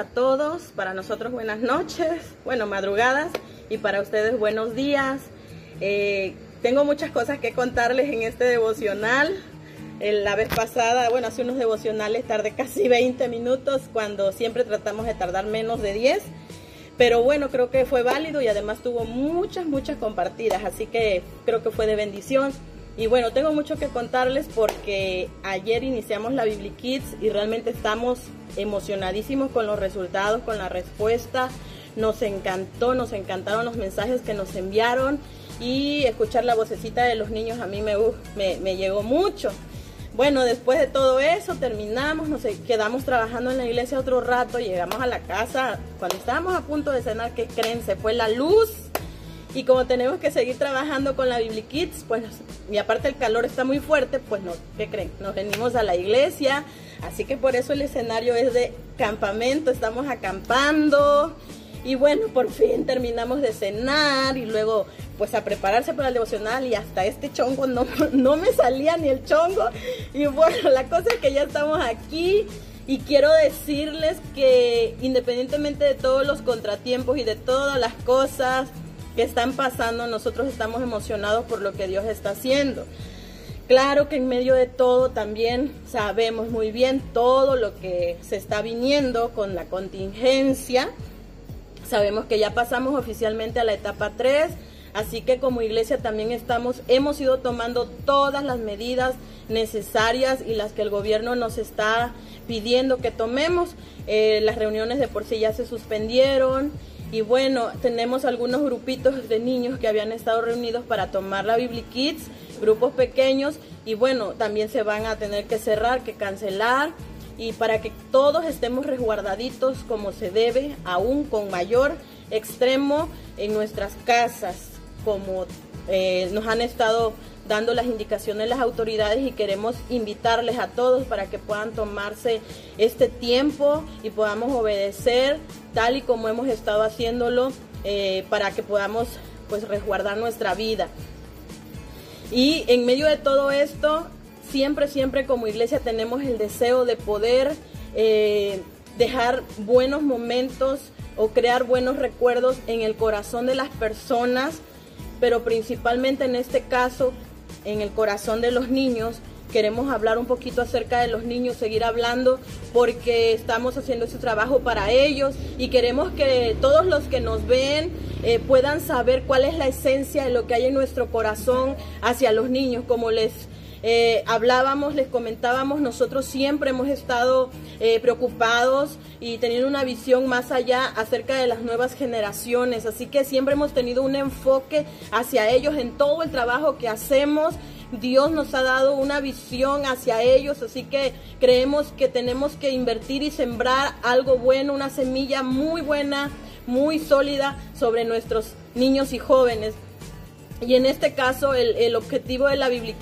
a todos. Para nosotros buenas noches, bueno, madrugadas y para ustedes buenos días. Eh, tengo muchas cosas que contarles en este devocional. La vez pasada, bueno, hace unos devocionales tardé casi 20 minutos cuando siempre tratamos de tardar menos de 10. Pero bueno, creo que fue válido y además tuvo muchas, muchas compartidas. Así que creo que fue de bendición. Y bueno, tengo mucho que contarles porque ayer iniciamos la Bibli Kids y realmente estamos emocionadísimos con los resultados, con la respuesta. Nos encantó, nos encantaron los mensajes que nos enviaron y escuchar la vocecita de los niños a mí me, me, me llegó mucho. Bueno, después de todo eso terminamos, nos quedamos trabajando en la iglesia otro rato, llegamos a la casa, cuando estábamos a punto de cenar, ¿qué creen? Se fue la luz y como tenemos que seguir trabajando con la Bibli Kids, pues, y aparte el calor está muy fuerte, pues, no, ¿qué creen? Nos venimos a la iglesia, así que por eso el escenario es de campamento, estamos acampando, y bueno, por fin terminamos de cenar y luego pues a prepararse para el devocional y hasta este chongo no, no me salía ni el chongo. Y bueno, la cosa es que ya estamos aquí y quiero decirles que independientemente de todos los contratiempos y de todas las cosas que están pasando, nosotros estamos emocionados por lo que Dios está haciendo. Claro que en medio de todo también sabemos muy bien todo lo que se está viniendo con la contingencia Sabemos que ya pasamos oficialmente a la etapa 3, así que como iglesia también estamos, hemos ido tomando todas las medidas necesarias y las que el gobierno nos está pidiendo que tomemos. Eh, las reuniones de por sí ya se suspendieron y bueno, tenemos algunos grupitos de niños que habían estado reunidos para tomar la Bibli Kids, grupos pequeños y bueno, también se van a tener que cerrar, que cancelar y para que todos estemos resguardaditos como se debe, aún con mayor extremo en nuestras casas, como eh, nos han estado dando las indicaciones las autoridades y queremos invitarles a todos para que puedan tomarse este tiempo y podamos obedecer tal y como hemos estado haciéndolo eh, para que podamos pues resguardar nuestra vida. Y en medio de todo esto, siempre, siempre como iglesia tenemos el deseo de poder eh, dejar buenos momentos o crear buenos recuerdos en el corazón de las personas, pero principalmente en este caso en el corazón de los niños. Queremos hablar un poquito acerca de los niños, seguir hablando porque estamos haciendo ese trabajo para ellos y queremos que todos los que nos ven eh, puedan saber cuál es la esencia de lo que hay en nuestro corazón hacia los niños, como les eh, hablábamos, les comentábamos, nosotros siempre hemos estado eh, preocupados y teniendo una visión más allá acerca de las nuevas generaciones, así que siempre hemos tenido un enfoque hacia ellos en todo el trabajo que hacemos. Dios nos ha dado una visión hacia ellos, así que creemos que tenemos que invertir y sembrar algo bueno, una semilla muy buena, muy sólida sobre nuestros niños y jóvenes. Y en este caso el, el objetivo de la Bibli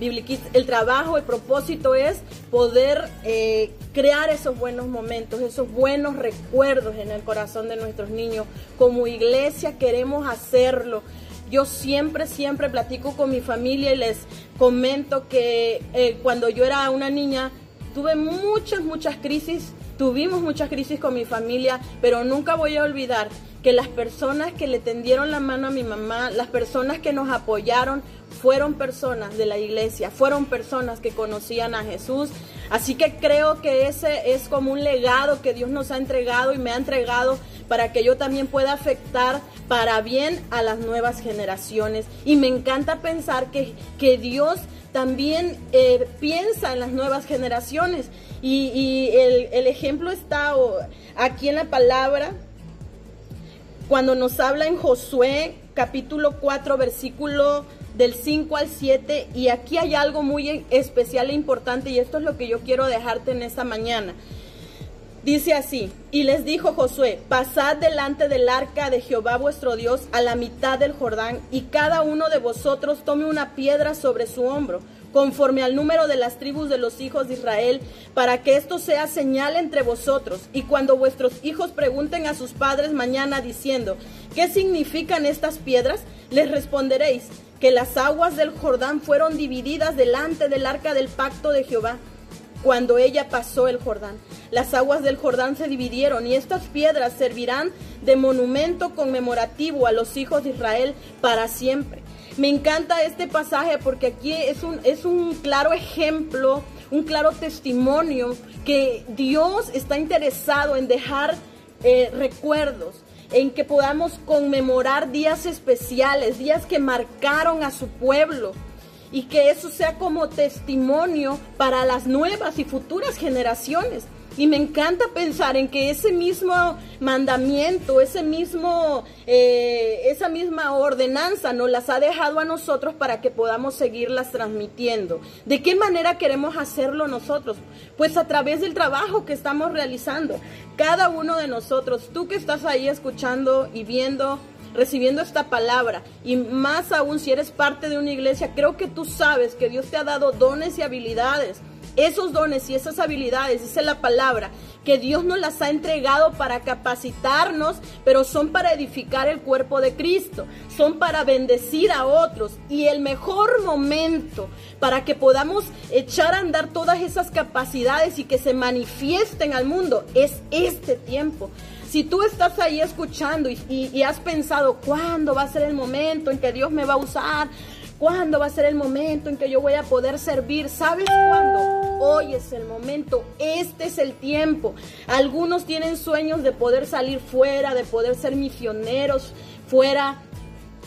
El trabajo, el propósito es poder eh, crear esos buenos momentos, esos buenos recuerdos en el corazón de nuestros niños. Como iglesia queremos hacerlo. Yo siempre, siempre platico con mi familia y les comento que eh, cuando yo era una niña tuve muchas, muchas crisis, tuvimos muchas crisis con mi familia, pero nunca voy a olvidar que las personas que le tendieron la mano a mi mamá, las personas que nos apoyaron, fueron personas de la iglesia, fueron personas que conocían a Jesús. Así que creo que ese es como un legado que Dios nos ha entregado y me ha entregado para que yo también pueda afectar para bien a las nuevas generaciones. Y me encanta pensar que, que Dios también eh, piensa en las nuevas generaciones. Y, el, el, ejemplo está aquí en la palabra, cuando nos habla en Josué capítulo 4, versículo del 5 al 7 y aquí hay algo muy especial e importante y esto es lo que yo quiero dejarte en esta mañana. Dice así, y les dijo Josué, pasad delante del arca de Jehová vuestro Dios a la mitad del Jordán, y cada uno de vosotros tome una piedra sobre su hombro, conforme al número de las tribus de los hijos de Israel, para que esto sea señal entre vosotros. Y cuando vuestros hijos pregunten a sus padres mañana diciendo, ¿qué significan estas piedras? Les responderéis, que las aguas del Jordán fueron divididas delante del arca del pacto de Jehová. cuando ella pasó el Jordán. Las aguas del Jordán se dividieron y estas piedras servirán de monumento conmemorativo a los hijos de Israel para siempre. Me encanta este pasaje porque aquí es un, es un claro ejemplo, un claro testimonio que Dios está interesado en dejar eh, recuerdos, en que podamos conmemorar días especiales, días que marcaron a su pueblo y que eso sea como testimonio para las nuevas y futuras generaciones. Y me encanta pensar en que ese mismo mandamiento, ese mismo, eh, esa misma ordenanza nos las ha dejado a nosotros para que podamos seguirlas transmitiendo. ¿De qué manera queremos hacerlo nosotros? Pues a través del trabajo que estamos realizando. Cada uno de nosotros, tú que estás ahí escuchando y viendo recibiendo esta palabra y más aún si eres parte de una iglesia, creo que tú sabes que Dios te ha dado dones y habilidades. Esos dones y esas habilidades, dice la palabra, que Dios nos las ha entregado para capacitarnos, pero son para edificar el cuerpo de Cristo, son para bendecir a otros. Y el mejor momento para que podamos echar a andar todas esas capacidades y que se manifiesten al mundo es este tiempo. Si tú estás ahí escuchando y, has pensado, ¿cuándo va a ser el momento en que Dios me va a usar? ¿Cuándo va a ser el momento en que yo voy a poder servir? ¿Sabes cuándo? Hoy es el momento, este es el tiempo. Algunos tienen sueños de poder salir fuera, de poder ser misioneros fuera,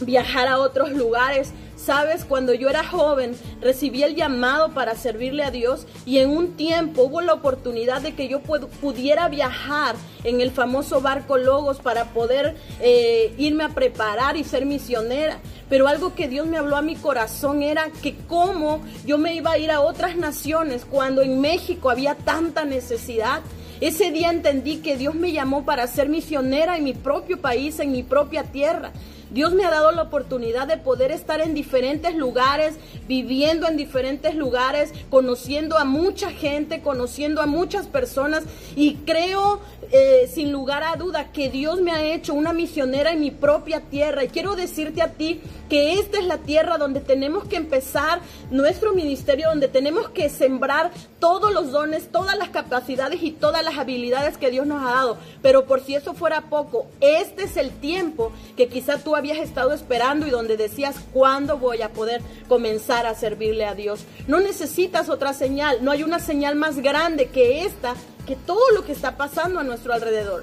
viajar a otros lugares. Sabes, cuando yo era joven, recibí el llamado para servirle a Dios y en un tiempo hubo la oportunidad de que yo pudiera viajar en el famoso barco Logos para poder eh, irme a preparar y ser misionera. Pero algo que Dios me habló a mi corazón era que cómo yo me iba a ir a otras naciones cuando en México había tanta necesidad. Ese día entendí que Dios me llamó para ser misionera en mi propio país, en mi propia tierra. Dios me ha dado la oportunidad de poder estar en diferentes lugares, viviendo en diferentes lugares, conociendo a mucha gente, conociendo a muchas personas y creo eh, sin lugar a duda que Dios me ha hecho una misionera en mi propia tierra y quiero decirte a ti que esta es la tierra donde tenemos que empezar nuestro ministerio, donde tenemos que sembrar todos los dones, todas las capacidades y todas las habilidades que Dios nos ha dado. Pero por si eso fuera poco, este es el tiempo que quizá tú habías estado esperando y donde decías, ¿cuándo voy a poder comenzar a servirle a Dios? No necesitas otra señal, no hay una señal más grande que esta, que todo lo que está pasando a nuestro alrededor.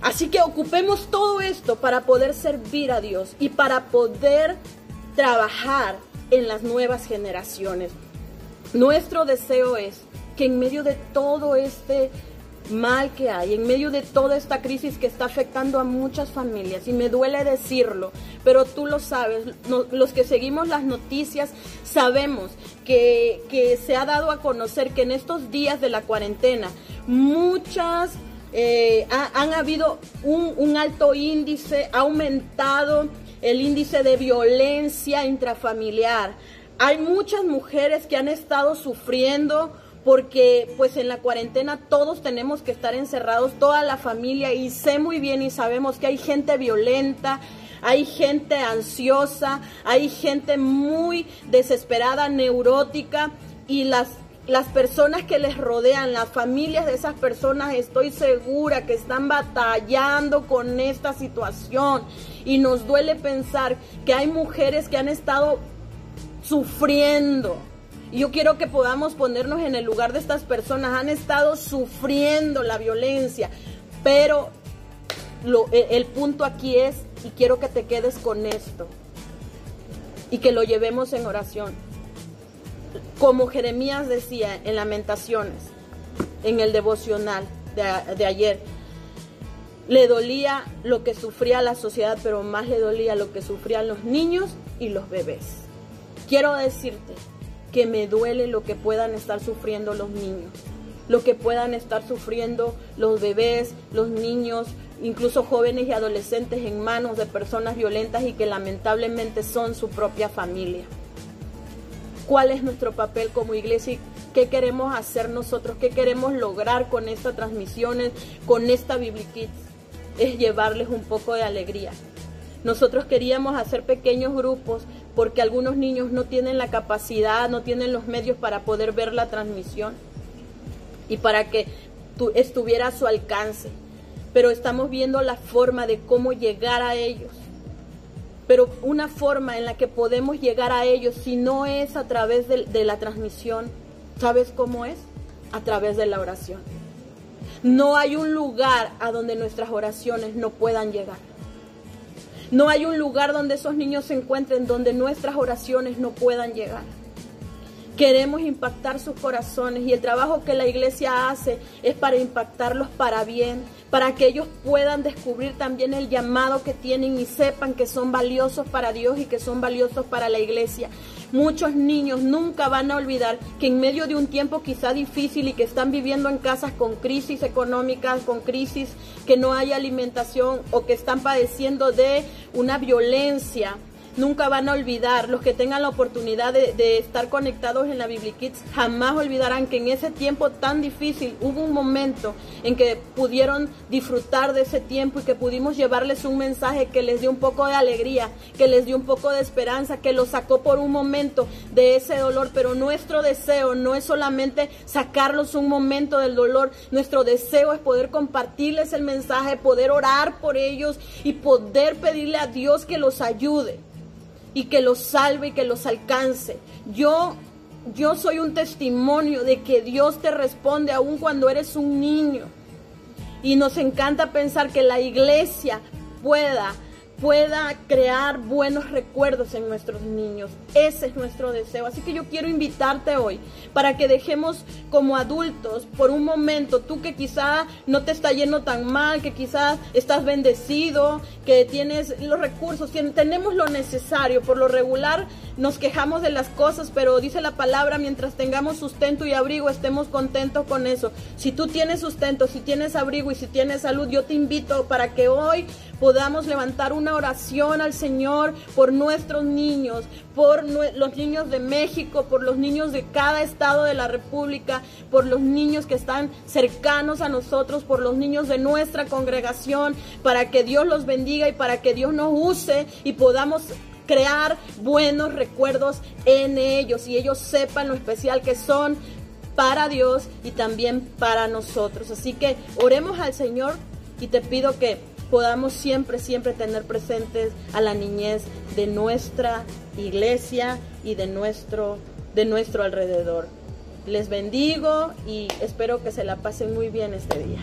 Así que ocupemos todo esto para poder servir a Dios y para poder trabajar en las nuevas generaciones. Nuestro deseo es que en medio de todo este mal que hay, en medio de toda esta crisis que está afectando a muchas familias, y me duele decirlo, pero tú lo sabes, los que seguimos las noticias sabemos que, que se ha dado a conocer que en estos días de la cuarentena muchas eh, han habido un, alto índice, ha aumentado el índice de violencia intrafamiliar. Hay muchas mujeres que han estado sufriendo porque pues en la cuarentena todos tenemos que estar encerrados, toda la familia, y sé muy bien y sabemos que hay gente violenta, hay gente ansiosa, hay gente muy desesperada, neurótica, y las las personas que les rodean, las familias de esas personas, estoy segura que están batallando con esta situación. Y nos duele pensar que hay mujeres que han estado sufriendo. Yo quiero que podamos ponernos en el lugar de estas personas. Han estado sufriendo la violencia. Pero e, el punto aquí es, y quiero que te quedes con esto, y que lo llevemos en oración como Jeremías decía en Lamentaciones, en el devocional de, ayer, le dolía lo que sufría la sociedad, pero más le dolía lo que sufrían los niños y los bebés. Quiero decirte que me duele lo que puedan estar sufriendo los niños, lo que puedan estar sufriendo los bebés, los niños, incluso jóvenes y adolescentes en manos de personas violentas y que lamentablemente son su propia familia. Cuál es nuestro papel como iglesia y qué queremos hacer nosotros, qué queremos lograr con estas transmisiones, con esta Kids, Es llevarles un poco de alegría. Nosotros queríamos hacer pequeños grupos porque algunos niños no tienen la capacidad, no tienen los medios para poder ver la transmisión. y para que estuviera a su alcance. Pero estamos viendo la forma de cómo llegar a ellos. Pero una forma en la que podemos llegar a ellos, si no es a través de, de la transmisión, ¿sabes cómo es? A través de la oración. No hay un lugar a donde nuestras oraciones no puedan llegar. No hay un lugar donde esos niños se encuentren donde nuestras oraciones no puedan llegar. Queremos impactar sus corazones y el trabajo que la iglesia hace es para impactarlos para bien, para que ellos puedan descubrir también el llamado que tienen y sepan que son valiosos para Dios y que son valiosos para la iglesia. Muchos niños nunca van a olvidar que en medio de un tiempo quizá difícil y que están viviendo en casas con crisis económicas, con crisis que no hay alimentación o que están padeciendo de una violencia, nunca van a olvidar, los que tengan la oportunidad de, estar conectados en la Kids, jamás olvidarán que en ese tiempo tan difícil hubo un momento en que pudieron disfrutar de ese tiempo y que pudimos llevarles un mensaje que les dio un poco de alegría, que les dio un poco de esperanza, que los sacó por un momento de ese dolor, pero nuestro deseo no es solamente sacarlos un momento del dolor, nuestro deseo es poder compartirles el mensaje, poder orar por ellos y poder pedirle a Dios que los ayude y que los salve y que los alcance. Yo yo soy un testimonio de que Dios te responde aun cuando eres un niño. Y nos encanta pensar que la iglesia pueda pueda crear buenos recuerdos en nuestros niños. Ese es nuestro deseo. Así que yo quiero invitarte hoy para que dejemos como adultos por un momento, tú que quizá no te está yendo tan mal, que quizás estás bendecido, que tienes los recursos, tenemos lo necesario. Por lo regular nos quejamos de las cosas, pero dice la palabra, mientras tengamos sustento y abrigo, estemos contentos con eso. Si tú tienes sustento, si tienes abrigo y si tienes salud, yo te invito para que hoy podamos levantar una oración al Señor por nuestros niños, por los niños de México, por los niños de cada estado de la República, por los niños que están cercanos a nosotros, por los niños de nuestra congregación, para que Dios los bendiga y para que Dios nos use y podamos crear buenos recuerdos en ellos y ellos sepan lo especial que son para Dios y también para nosotros. Así que oremos al Señor y te pido que podamos siempre, siempre tener presentes a la niñez de nuestra iglesia y de nuestro, de nuestro alrededor. Les bendigo y espero que se la pasen muy bien este día.